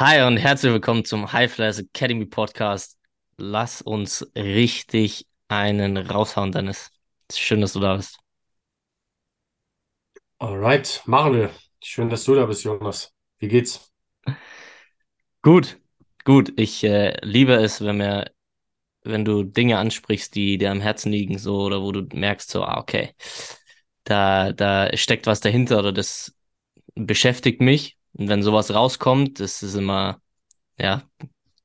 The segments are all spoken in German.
Hi und herzlich willkommen zum High Flyers Academy Podcast. Lass uns richtig einen raushauen, Dennis. Schön, dass du da bist. Alright, machen wir. Schön, dass du da bist, Jonas. Wie geht's? Gut, gut. Ich äh, liebe es, wenn mir, wenn du Dinge ansprichst, die dir am Herzen liegen, so oder wo du merkst, so, ah, okay, da, da steckt was dahinter oder das beschäftigt mich. Und wenn sowas rauskommt, das ist immer, ja,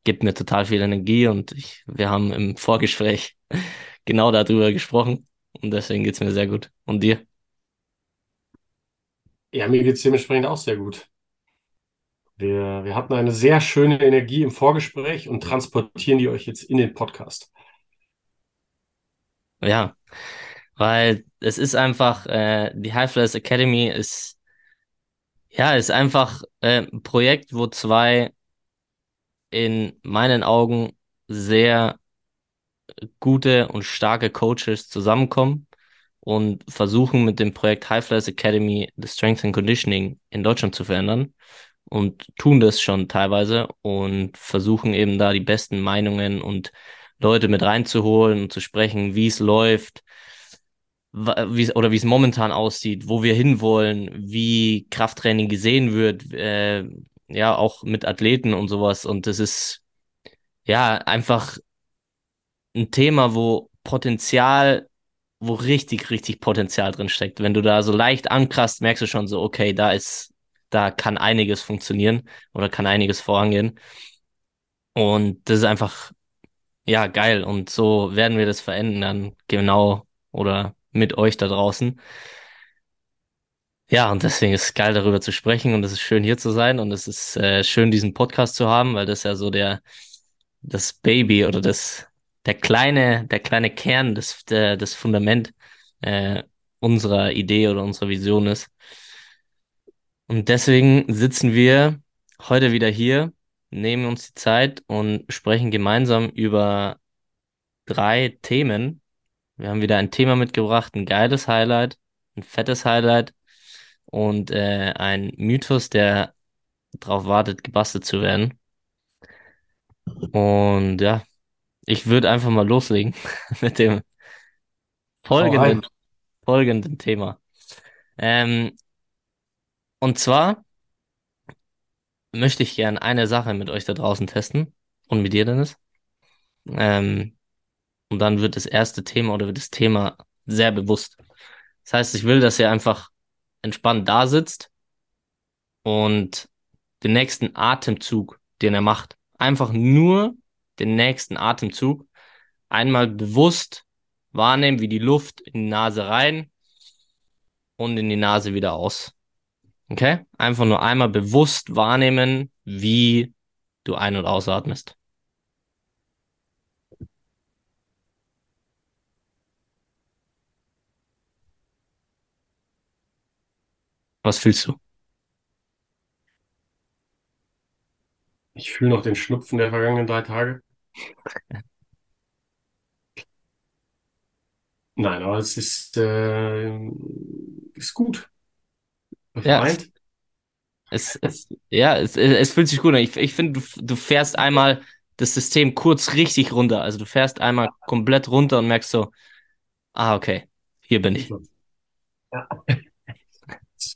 gibt mir total viel Energie und ich, wir haben im Vorgespräch genau darüber gesprochen und deswegen geht's mir sehr gut. Und dir? Ja, mir geht's dementsprechend auch sehr gut. Wir, wir hatten eine sehr schöne Energie im Vorgespräch und transportieren die euch jetzt in den Podcast. Ja, weil es ist einfach, äh, die High Flyers Academy ist, ja, ist einfach äh, ein Projekt, wo zwei in meinen Augen sehr gute und starke Coaches zusammenkommen und versuchen mit dem Projekt High Flyers Academy das Strength and Conditioning in Deutschland zu verändern und tun das schon teilweise und versuchen eben da die besten Meinungen und Leute mit reinzuholen und zu sprechen, wie es läuft, wie oder wie es momentan aussieht, wo wir hinwollen, wie Krafttraining gesehen wird, äh, ja, auch mit Athleten und sowas. Und das ist ja einfach ein Thema, wo Potenzial, wo richtig, richtig Potenzial drin steckt. Wenn du da so leicht ankrast, merkst du schon so, okay, da ist, da kann einiges funktionieren oder kann einiges vorangehen. Und das ist einfach, ja, geil. Und so werden wir das verändern, genau oder mit euch da draußen. Ja, und deswegen ist es geil, darüber zu sprechen und es ist schön, hier zu sein und es ist äh, schön, diesen Podcast zu haben, weil das ja so der, das Baby oder das, der kleine, der kleine Kern, das, der, das Fundament äh, unserer Idee oder unserer Vision ist. Und deswegen sitzen wir heute wieder hier, nehmen uns die Zeit und sprechen gemeinsam über drei Themen. Wir haben wieder ein Thema mitgebracht, ein geiles Highlight, ein fettes Highlight und äh, ein Mythos, der darauf wartet, gebastelt zu werden. Und ja, ich würde einfach mal loslegen mit dem folgenden, folgenden Thema. Ähm, und zwar möchte ich gerne eine Sache mit euch da draußen testen und mit dir, Dennis. Ähm, und dann wird das erste Thema oder wird das Thema sehr bewusst. Das heißt, ich will, dass ihr einfach entspannt da sitzt und den nächsten Atemzug, den er macht, einfach nur den nächsten Atemzug einmal bewusst wahrnehmen, wie die Luft in die Nase rein und in die Nase wieder aus. Okay? Einfach nur einmal bewusst wahrnehmen, wie du ein- und ausatmest. Was fühlst du? Ich fühle noch den Schnupfen der vergangenen drei Tage. Nein, aber es ist, äh, ist gut. Ja, es, es, ja, es, es fühlt sich gut an. Ich, ich finde, du, du fährst einmal das System kurz richtig runter. Also du fährst einmal komplett runter und merkst so, ah, okay, hier bin ich. Ja.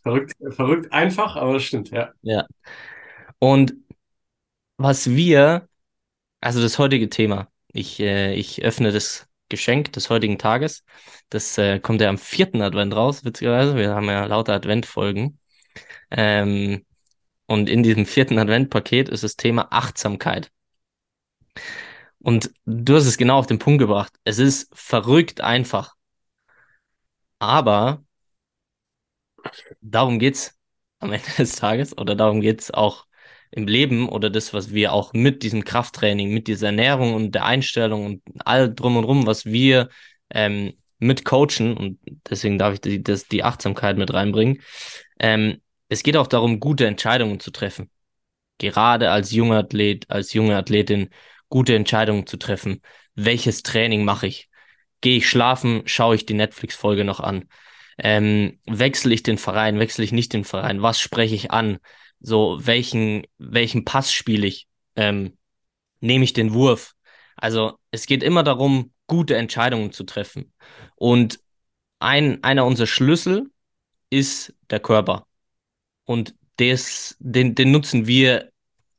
Verrückt, verrückt einfach, aber das stimmt, ja. Ja. Und was wir, also das heutige Thema, ich, äh, ich öffne das Geschenk des heutigen Tages. Das äh, kommt ja am vierten Advent raus, witzigerweise. Wir haben ja lauter Adventfolgen. Ähm, und in diesem vierten Adventpaket ist das Thema Achtsamkeit. Und du hast es genau auf den Punkt gebracht. Es ist verrückt einfach. Aber darum geht's am Ende des Tages oder darum geht's auch im Leben oder das, was wir auch mit diesem Krafttraining, mit dieser Ernährung und der Einstellung und all drum und rum, was wir ähm, mit coachen und deswegen darf ich die, das, die Achtsamkeit mit reinbringen. Ähm, es geht auch darum, gute Entscheidungen zu treffen. Gerade als junger Athlet, als junge Athletin, gute Entscheidungen zu treffen. Welches Training mache ich? Gehe ich schlafen? Schaue ich die Netflix-Folge noch an? Ähm, wechsle ich den Verein? Wechsle ich nicht den Verein? Was spreche ich an? so welchen, welchen Pass spiele ich, ähm, nehme ich den Wurf. Also es geht immer darum, gute Entscheidungen zu treffen. Und ein, einer unserer Schlüssel ist der Körper. Und des, den, den nutzen wir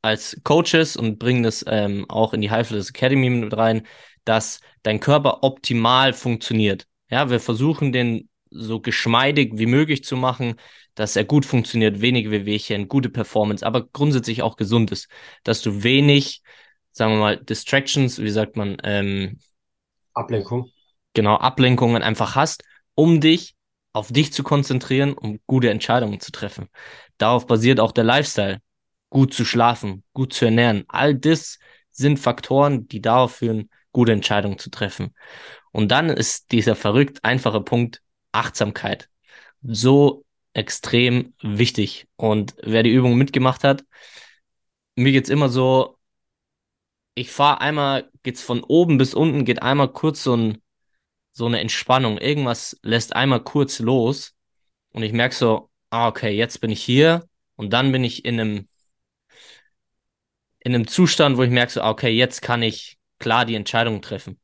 als Coaches und bringen das ähm, auch in die High Academy mit rein, dass dein Körper optimal funktioniert. Ja, wir versuchen den so geschmeidig wie möglich zu machen, dass er gut funktioniert, wenige Wehwehchen, gute Performance, aber grundsätzlich auch gesund ist, dass du wenig, sagen wir mal, Distractions, wie sagt man, ähm, Ablenkung. Genau, Ablenkungen einfach hast, um dich auf dich zu konzentrieren, um gute Entscheidungen zu treffen. Darauf basiert auch der Lifestyle. Gut zu schlafen, gut zu ernähren. All das sind Faktoren, die darauf führen, gute Entscheidungen zu treffen. Und dann ist dieser verrückt einfache Punkt Achtsamkeit so extrem wichtig. Und wer die Übung mitgemacht hat, mir geht's immer so, ich fahre einmal, geht's von oben bis unten, geht einmal kurz so, ein, so eine Entspannung. Irgendwas lässt einmal kurz los und ich merke so, ah, okay, jetzt bin ich hier und dann bin ich in einem, in einem Zustand, wo ich merke so, ah, okay, jetzt kann ich klar die Entscheidung treffen.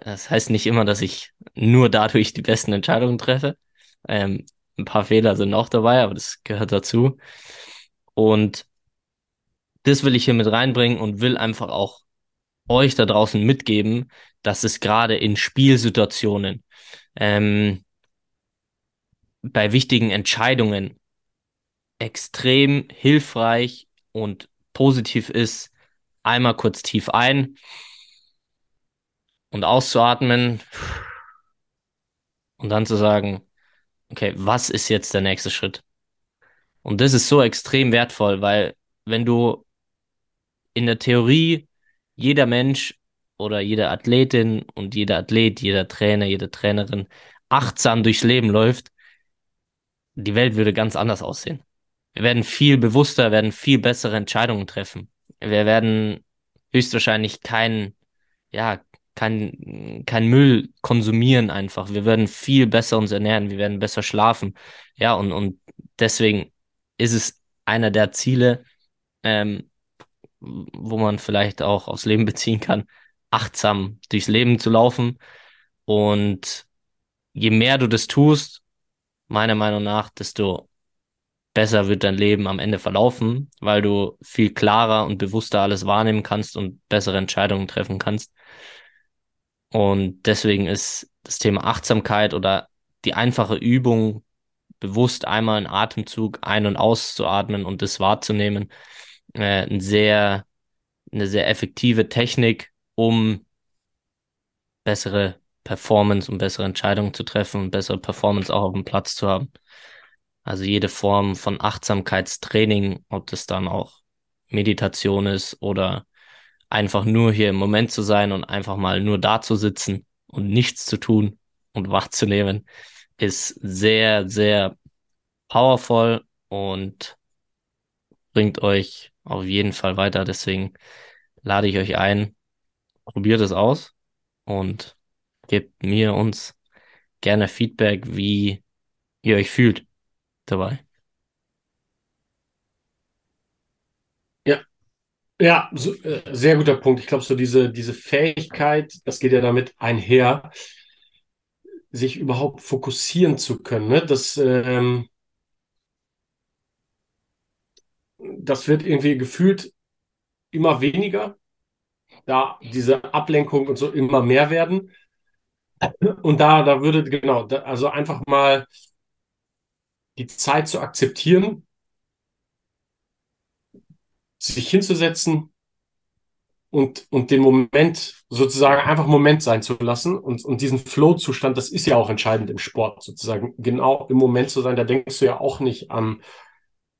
Das heißt nicht immer, dass ich nur dadurch die besten Entscheidungen treffe. Ähm, ein paar Fehler sind auch dabei, aber das gehört dazu. Und das will ich hier mit reinbringen und will einfach auch euch da draußen mitgeben, dass es gerade in Spielsituationen, ähm, bei wichtigen Entscheidungen extrem hilfreich und positiv ist, einmal kurz tief ein und auszuatmen und dann zu sagen, okay, was ist jetzt der nächste Schritt? Und das ist so extrem wertvoll, weil wenn du in der Theorie jeder Mensch oder jede Athletin und jeder Athlet, jeder Trainer, jede Trainerin achtsam durchs Leben läuft, die Welt würde ganz anders aussehen. Wir werden viel bewusster, werden viel bessere Entscheidungen treffen. Wir werden höchstwahrscheinlich kein, ja, kein, kein Müll konsumieren einfach. Wir werden viel besser uns ernähren, wir werden besser schlafen. Ja, und, und deswegen ist es einer der Ziele, ähm, wo man vielleicht auch aufs Leben beziehen kann, achtsam durchs Leben zu laufen. Und je mehr du das tust, meiner Meinung nach, desto besser wird dein Leben am Ende verlaufen, weil du viel klarer und bewusster alles wahrnehmen kannst und bessere Entscheidungen treffen kannst. Und deswegen ist das Thema Achtsamkeit oder die einfache Übung, bewusst einmal einen Atemzug ein- und auszuatmen und das wahrzunehmen, äh, ein sehr, eine sehr effektive Technik, um bessere Performance und bessere Entscheidungen zu treffen und bessere Performance auch auf dem Platz zu haben. Also jede Form von Achtsamkeitstraining, ob das dann auch Meditation ist oder einfach nur hier im Moment zu sein und einfach mal nur da zu sitzen und nichts zu tun und wahrzunehmen, ist sehr, sehr powerful und bringt euch auf jeden Fall weiter. Deswegen lade ich euch ein, probiert es aus und gebt mir uns gerne Feedback, wie ihr euch fühlt dabei. Ja, so, äh, sehr guter Punkt. Ich glaube, so diese, diese Fähigkeit, das geht ja damit einher, sich überhaupt fokussieren zu können. Ne? Das, ähm, das wird irgendwie gefühlt immer weniger, da diese Ablenkung und so immer mehr werden. Und da, da würde, genau, da, also einfach mal die Zeit zu akzeptieren, sich hinzusetzen und, und den Moment sozusagen einfach Moment sein zu lassen und, und diesen Flow-Zustand, das ist ja auch entscheidend im Sport, sozusagen genau im Moment zu sein, da denkst du ja auch nicht an,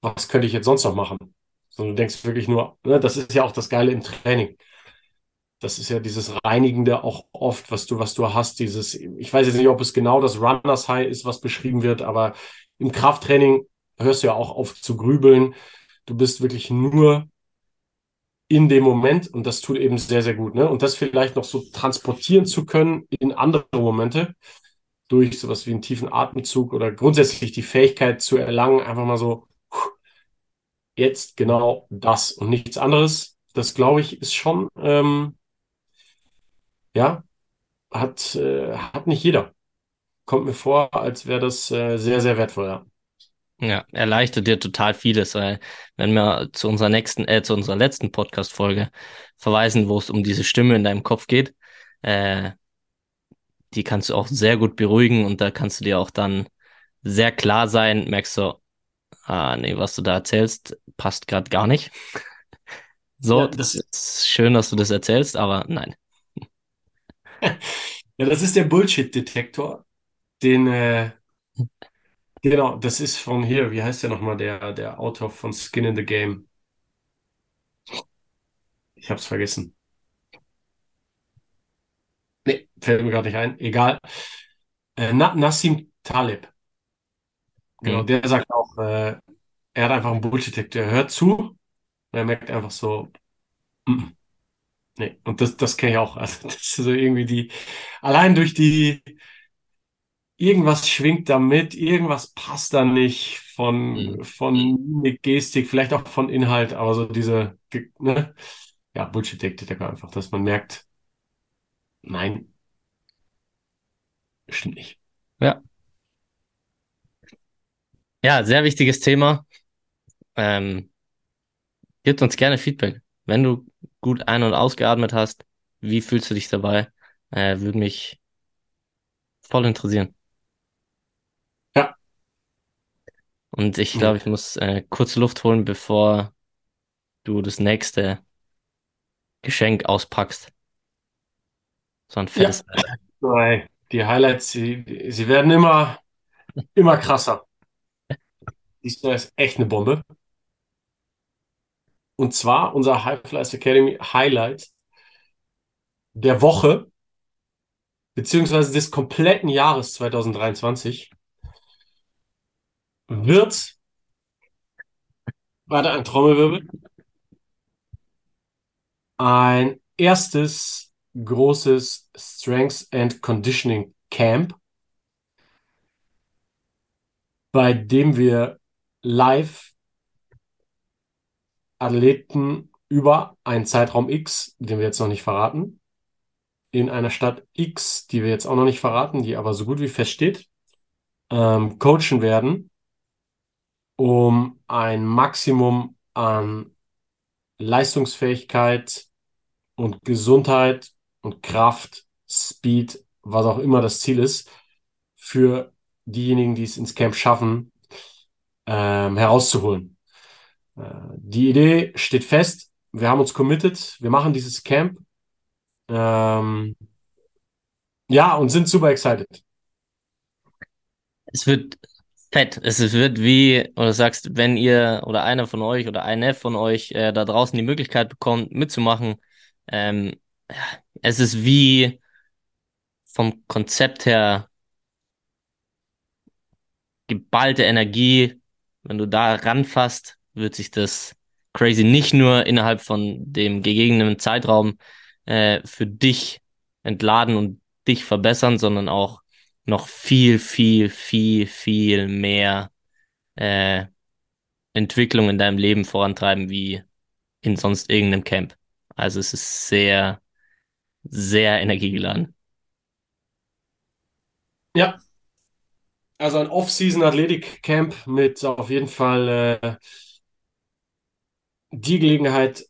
was könnte ich jetzt sonst noch machen, sondern du denkst wirklich nur, ne, das ist ja auch das Geile im Training. Das ist ja dieses Reinigende auch oft, was du, was du hast, dieses, ich weiß jetzt nicht, ob es genau das Runners High ist, was beschrieben wird, aber im Krafttraining hörst du ja auch auf zu grübeln. Du bist wirklich nur in dem Moment und das tut eben sehr, sehr gut. Ne? Und das vielleicht noch so transportieren zu können in andere Momente durch sowas wie einen tiefen Atemzug oder grundsätzlich die Fähigkeit zu erlangen, einfach mal so jetzt genau das und nichts anderes. Das glaube ich ist schon, ähm, ja, hat, äh, hat nicht jeder. Kommt mir vor, als wäre das äh, sehr, sehr wertvoll. Ja. Ja, erleichtert dir total vieles, weil wenn wir zu unserer nächsten, äh, zu unserer letzten Podcast-Folge verweisen, wo es um diese Stimme in deinem Kopf geht, äh, die kannst du auch sehr gut beruhigen und da kannst du dir auch dann sehr klar sein, merkst du, ah, nee, was du da erzählst, passt gerade gar nicht. So, Ja, das ist schön, dass du das erzählst, aber nein. ja, das ist der Bullshit-Detektor. Den, äh, genau, das ist von hier, wie heißt der nochmal, der, der Autor von Skin in the Game? Ich hab's vergessen. Nee, fällt mir gerade nicht ein. Egal. Äh, Na, Nassim Taleb. Genau, Hm. der sagt auch, äh, er hat einfach einen Bullshit-Detektor. Er hört zu und er merkt einfach so, mm, nee. Und das, das kenne ich auch. Also, das ist so irgendwie die, allein durch die, irgendwas schwingt da mit, irgendwas passt da nicht von, von Mimik, Gestik, vielleicht auch von Inhalt, aber so diese, ne? Ja, Bullshit-Detektor einfach, dass man merkt, nein, stimmt nicht. Ja. Ja, sehr wichtiges Thema. Ähm, Gib uns gerne Feedback. Wenn du gut ein- und ausgeatmet hast, wie fühlst du dich dabei? Äh, würde mich voll interessieren. Ja, Und ich nee. glaube, ich muss äh, kurz Luft holen, bevor du das nächste Geschenk auspackst. So ein Ja, fettes. Nein, die Highlights, sie, sie werden immer, immer krasser. Diesmal ist echt eine Bombe. Und zwar unser High Flyers Academy Highlight der Woche, beziehungsweise des kompletten Jahres 2023, wird, warte, ein Trommelwirbel, ein erstes großes Strengths and Conditioning Camp, bei dem wir live Athleten über einen Zeitraum X, den wir jetzt noch nicht verraten, in einer Stadt X, die wir jetzt auch noch nicht verraten, die aber so gut wie feststeht, ähm, coachen werden, um ein Maximum an Leistungsfähigkeit und Gesundheit und Kraft, Speed, was auch immer das Ziel ist, für diejenigen, die es ins Camp schaffen, ähm, herauszuholen. Äh, die Idee steht fest. Wir haben uns committed. Wir machen dieses Camp. Ähm, ja, und sind super excited. Es wird fett. Es wird wie, oder sagst, wenn ihr oder einer von euch oder eine von euch äh, da draußen die Möglichkeit bekommt, mitzumachen, ähm, es ist wie vom Konzept her geballte Energie. Wenn du da ranfasst, wird sich das crazy nicht nur innerhalb von dem gegebenen Zeitraum äh, für dich entladen und dich verbessern, sondern auch noch viel, viel, viel, viel mehr äh, Entwicklung in deinem Leben vorantreiben wie in sonst irgendeinem Camp. Also es ist sehr, sehr energiegeladen. Ja, also ein Off-Season-Athletik-Camp mit auf jeden Fall äh, die Gelegenheit,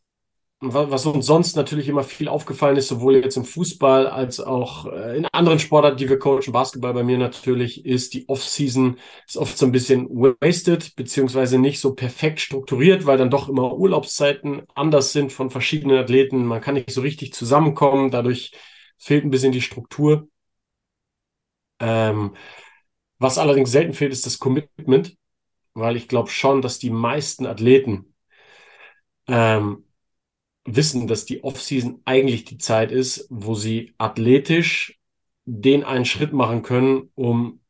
was uns sonst natürlich immer viel aufgefallen ist, sowohl jetzt im Fußball als auch äh, in anderen Sportarten, die wir coachen, Basketball bei mir natürlich, ist die Off-Season ist oft so ein bisschen wasted, beziehungsweise nicht so perfekt strukturiert, weil dann doch immer Urlaubszeiten anders sind von verschiedenen Athleten. Man kann nicht so richtig zusammenkommen, dadurch fehlt ein bisschen die Struktur. Ähm, was allerdings selten fehlt, ist das Commitment, weil ich glaube schon, dass die meisten Athleten ähm, wissen, dass die Offseason eigentlich die Zeit ist, wo sie athletisch den einen Schritt machen können, um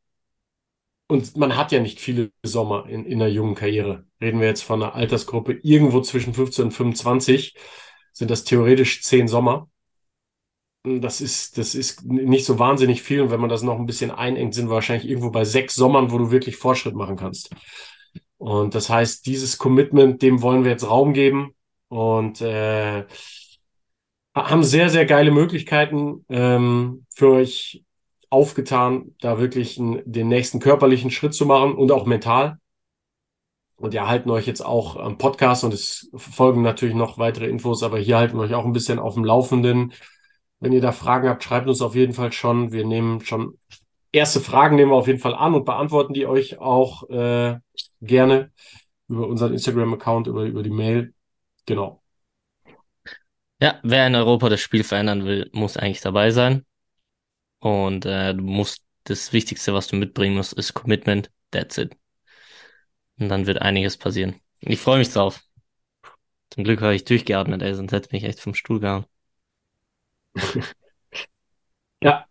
und man hat ja nicht viele Sommer in, in einer jungen Karriere. Reden wir jetzt von einer Altersgruppe irgendwo zwischen 15 und 25, sind das theoretisch zehn Sommer. Das ist, das ist nicht so wahnsinnig viel. Und wenn man das noch ein bisschen einengt, sind wir wahrscheinlich irgendwo bei sechs Sommern, wo du wirklich Fortschritt machen kannst. Und das heißt, dieses Commitment, dem wollen wir jetzt Raum geben und äh, haben sehr, sehr geile Möglichkeiten ähm, für euch aufgetan, da wirklich einen, den nächsten körperlichen Schritt zu machen und auch mental. Und wir halten euch jetzt auch am Podcast und es folgen natürlich noch weitere Infos, aber hier halten wir euch auch ein bisschen auf dem Laufenden. Wenn ihr da Fragen habt, schreibt uns auf jeden Fall schon. Wir nehmen schon erste Fragen nehmen wir auf jeden Fall an und beantworten die euch auch äh, gerne über unseren Instagram-Account, über, über die Mail. Genau. Ja, wer in Europa das Spiel verändern will, muss eigentlich dabei sein. Und äh, du musst, das Wichtigste, was du mitbringen musst, ist Commitment. That's it. Und dann wird einiges passieren. Ich freue mich drauf. Zum Glück habe ich durchgeatmet, ey, sonst hätte mich echt vom Stuhl gehauen. ja.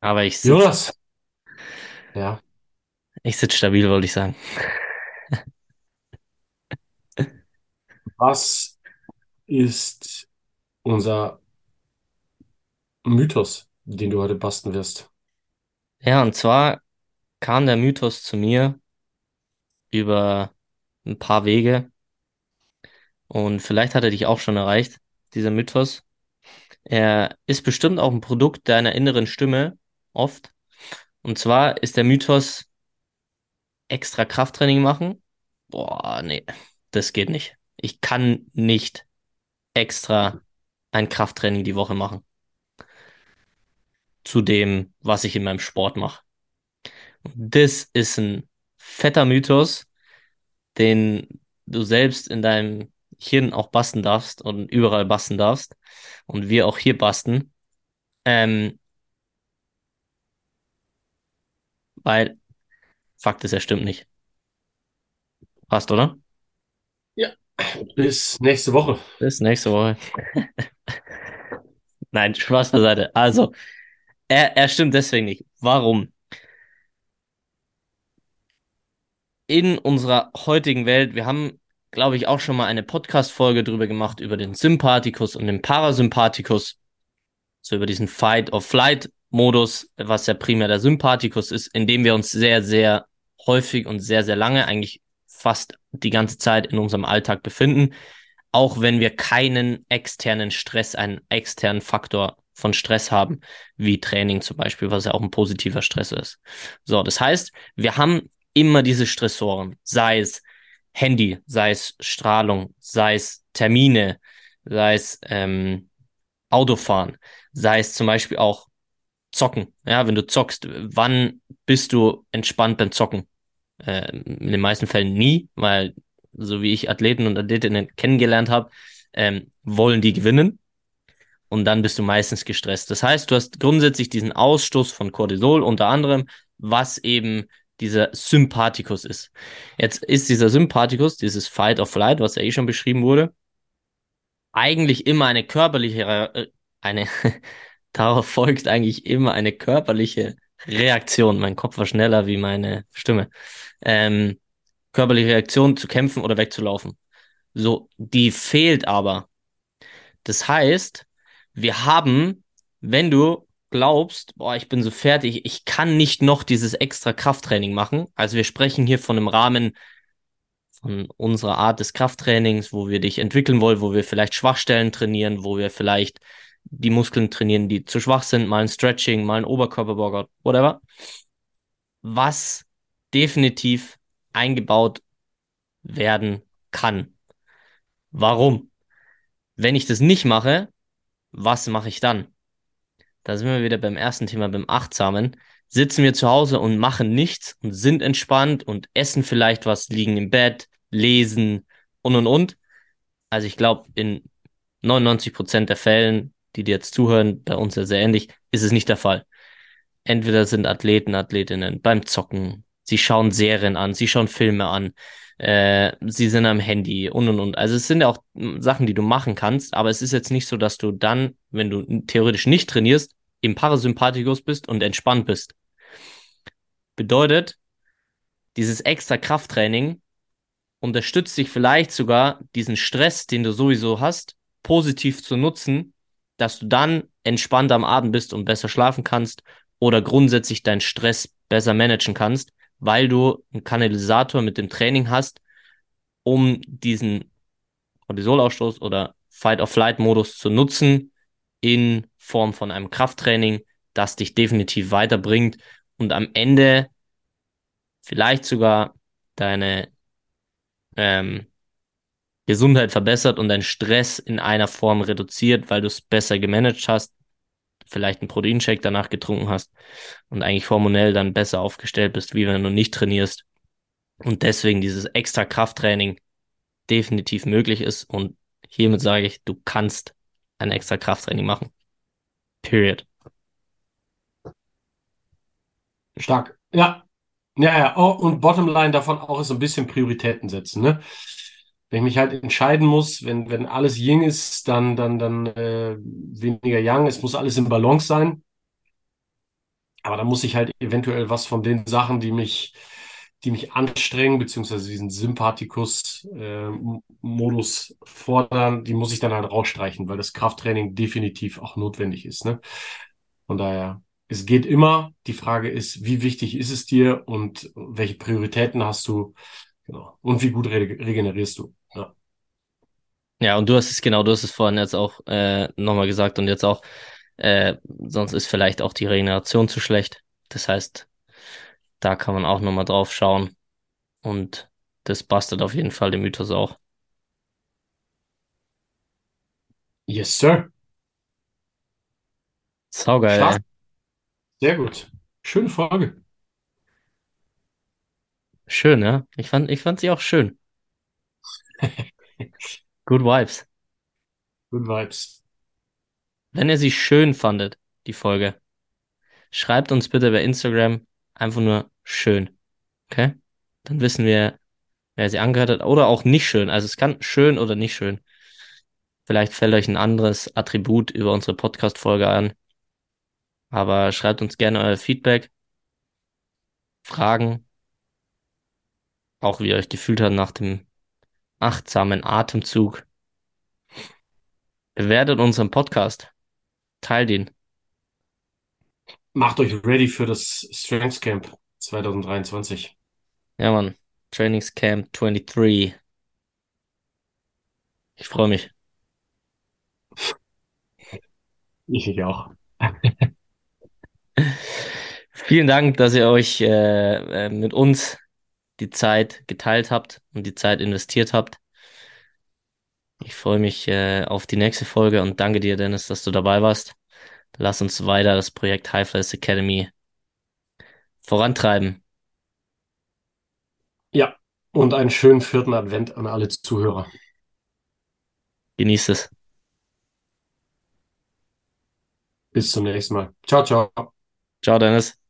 Aber ich sitze. Jonas. Ja. Ich sitze stabil, wollte ich sagen. Was ist unser Mythos, den du heute basteln wirst? Ja, und zwar kam der Mythos zu mir über ein paar Wege. Und vielleicht hat er dich auch schon erreicht, dieser Mythos. Er ist bestimmt auch ein Produkt deiner inneren Stimme, oft. Und zwar ist der Mythos extra Krafttraining machen. Boah, nee, das geht nicht. Ich kann nicht extra ein Krafttraining die Woche machen. Zu dem, was ich in meinem Sport mache. Das ist ein fetter Mythos, den du selbst in deinem Hirn auch basten darfst und überall basten darfst. Und wir auch hier basten. Ähm, weil Fakt ist, er stimmt nicht. Passt, oder? Bis nächste Woche. Bis nächste Woche. Nein, Spaß beiseite. Also, er, er stimmt deswegen nicht. Warum? In unserer heutigen Welt, wir haben, glaube ich, auch schon mal eine Podcast-Folge drüber gemacht, über den Sympathikus und den Parasympathikus. So über diesen Fight-or-Flight-Modus, was ja primär der Sympathikus ist, in dem wir uns sehr, sehr häufig und sehr, sehr lange, eigentlich fast die ganze Zeit in unserem Alltag befinden, auch wenn wir keinen externen Stress, einen externen Faktor von Stress haben, wie Training zum Beispiel, was ja auch ein positiver Stress ist. So, das heißt, wir haben immer diese Stressoren, sei es Handy, sei es Strahlung, sei es Termine, sei es ähm, Autofahren, sei es zum Beispiel auch Zocken. Ja, wenn du zockst, wann bist du entspannt beim Zocken? Äh, in den meisten Fällen nie, weil so wie ich Athleten und Athletinnen kennengelernt habe, ähm, wollen die gewinnen. Und dann bist du meistens gestresst. Das heißt, du hast grundsätzlich diesen Ausstoß von Cortisol unter anderem, was eben dieser Sympathikus ist. Jetzt ist dieser Sympathikus, dieses Fight of Flight, was ja eh schon beschrieben wurde, eigentlich immer eine körperliche, äh, eine, darauf folgt eigentlich immer eine körperliche Reaktion. Mein Kopf war schneller wie meine Stimme. Ähm, körperliche Reaktion zu kämpfen oder wegzulaufen. So, die fehlt aber. Das heißt, wir haben, wenn du glaubst, boah, ich bin so fertig, ich kann nicht noch dieses extra Krafttraining machen. Also wir sprechen hier von einem Rahmen von unserer Art des Krafttrainings, wo wir dich entwickeln wollen, wo wir vielleicht Schwachstellen trainieren, wo wir vielleicht die Muskeln trainieren, die zu schwach sind, mal ein Stretching, mal ein Oberkörperworkout, whatever. Was definitiv eingebaut werden kann. Warum? Wenn ich das nicht mache, was mache ich dann? Da sind wir wieder beim ersten Thema, beim Achtsamen. Sitzen wir zu Hause und machen nichts und sind entspannt und essen vielleicht was, liegen im Bett, lesen und und und. Also ich glaube, in 99 Prozent der Fällen die dir jetzt zuhören, bei uns ja sehr ähnlich, ist es nicht der Fall. Entweder sind Athleten, Athletinnen beim Zocken, sie schauen Serien an, sie schauen Filme an, äh, sie sind am Handy und und und. Also es sind ja auch Sachen, die du machen kannst, aber es ist jetzt nicht so, dass du dann, wenn du theoretisch nicht trainierst, im Parasympathikus bist und entspannt bist. Bedeutet, dieses extra Krafttraining unterstützt dich vielleicht sogar, diesen Stress, den du sowieso hast, positiv zu nutzen, dass du dann entspannt am Abend bist und besser schlafen kannst oder grundsätzlich deinen Stress besser managen kannst, weil du einen Kanalisator mit dem Training hast, um diesen Cortisolausstoß oder Fight-or-Flight-Modus zu nutzen in Form von einem Krafttraining, das dich definitiv weiterbringt und am Ende vielleicht sogar deine ähm, Gesundheit verbessert und deinen Stress in einer Form reduziert, weil du es besser gemanagt hast, vielleicht einen Proteinshake danach getrunken hast und eigentlich hormonell dann besser aufgestellt bist, wie wenn du nicht trainierst. Und deswegen dieses extra Krafttraining definitiv möglich ist. Und hiermit sage ich, du kannst ein extra Krafttraining machen. Period. Stark. Ja. Ja, ja. Oh, und Bottomline davon auch ist so ein bisschen Prioritäten setzen, ne? Wenn ich mich halt entscheiden muss, wenn, wenn alles Yin ist, dann, dann, dann äh, weniger Yang. Es muss alles in Balance sein. Aber da muss ich halt eventuell was von den Sachen, die mich, die mich anstrengen, beziehungsweise diesen Sympathikus-Modus äh, fordern, die muss ich dann halt rausstreichen, weil das Krafttraining definitiv auch notwendig ist. Ne? Von daher, es geht immer. Die Frage ist, wie wichtig ist es dir und welche Prioritäten hast du? Genau. Und wie gut re regenerierst du? Ja. Und du hast es genau, du hast es vorhin jetzt auch äh, nochmal gesagt und jetzt auch, äh, sonst ist vielleicht auch die Regeneration zu schlecht. Das heißt, da kann man auch nochmal drauf schauen. Und das bastet auf jeden Fall den Mythos auch. Yes, sir. Saugeil. Schlaf. ey. Sehr gut. Schöne Frage. Schön, ja. Ich fand, ich fand sie auch schön. Good Vibes. Good Vibes. Wenn ihr sie schön fandet, die Folge, schreibt uns bitte bei Instagram einfach nur schön. Okay? Dann wissen wir, wer sie angehört hat. Oder auch nicht schön. Also es kann schön oder nicht schön. Vielleicht fällt euch ein anderes Attribut über unsere Podcast-Folge an. Aber schreibt uns gerne euer Feedback, Fragen, auch wie ihr euch gefühlt habt nach dem achtsamen Atemzug. Bewertet unseren Podcast. Teilt ihn. Macht euch ready für das Strengths Camp 2023. Ja, Mann. Trainingscamp 23. Ich freue mich. Ich auch. Vielen Dank, dass ihr euch äh, äh, mit uns die Zeit geteilt habt und die Zeit investiert habt. Ich freue mich äh, auf die nächste Folge und danke dir, Dennis, dass du dabei warst. Lass uns weiter das Projekt High Flyers Academy vorantreiben. Ja, und einen schönen vierten Advent an alle Zuhörer. Genießt es. Bis zum nächsten Mal. Ciao, ciao. Ciao, Dennis.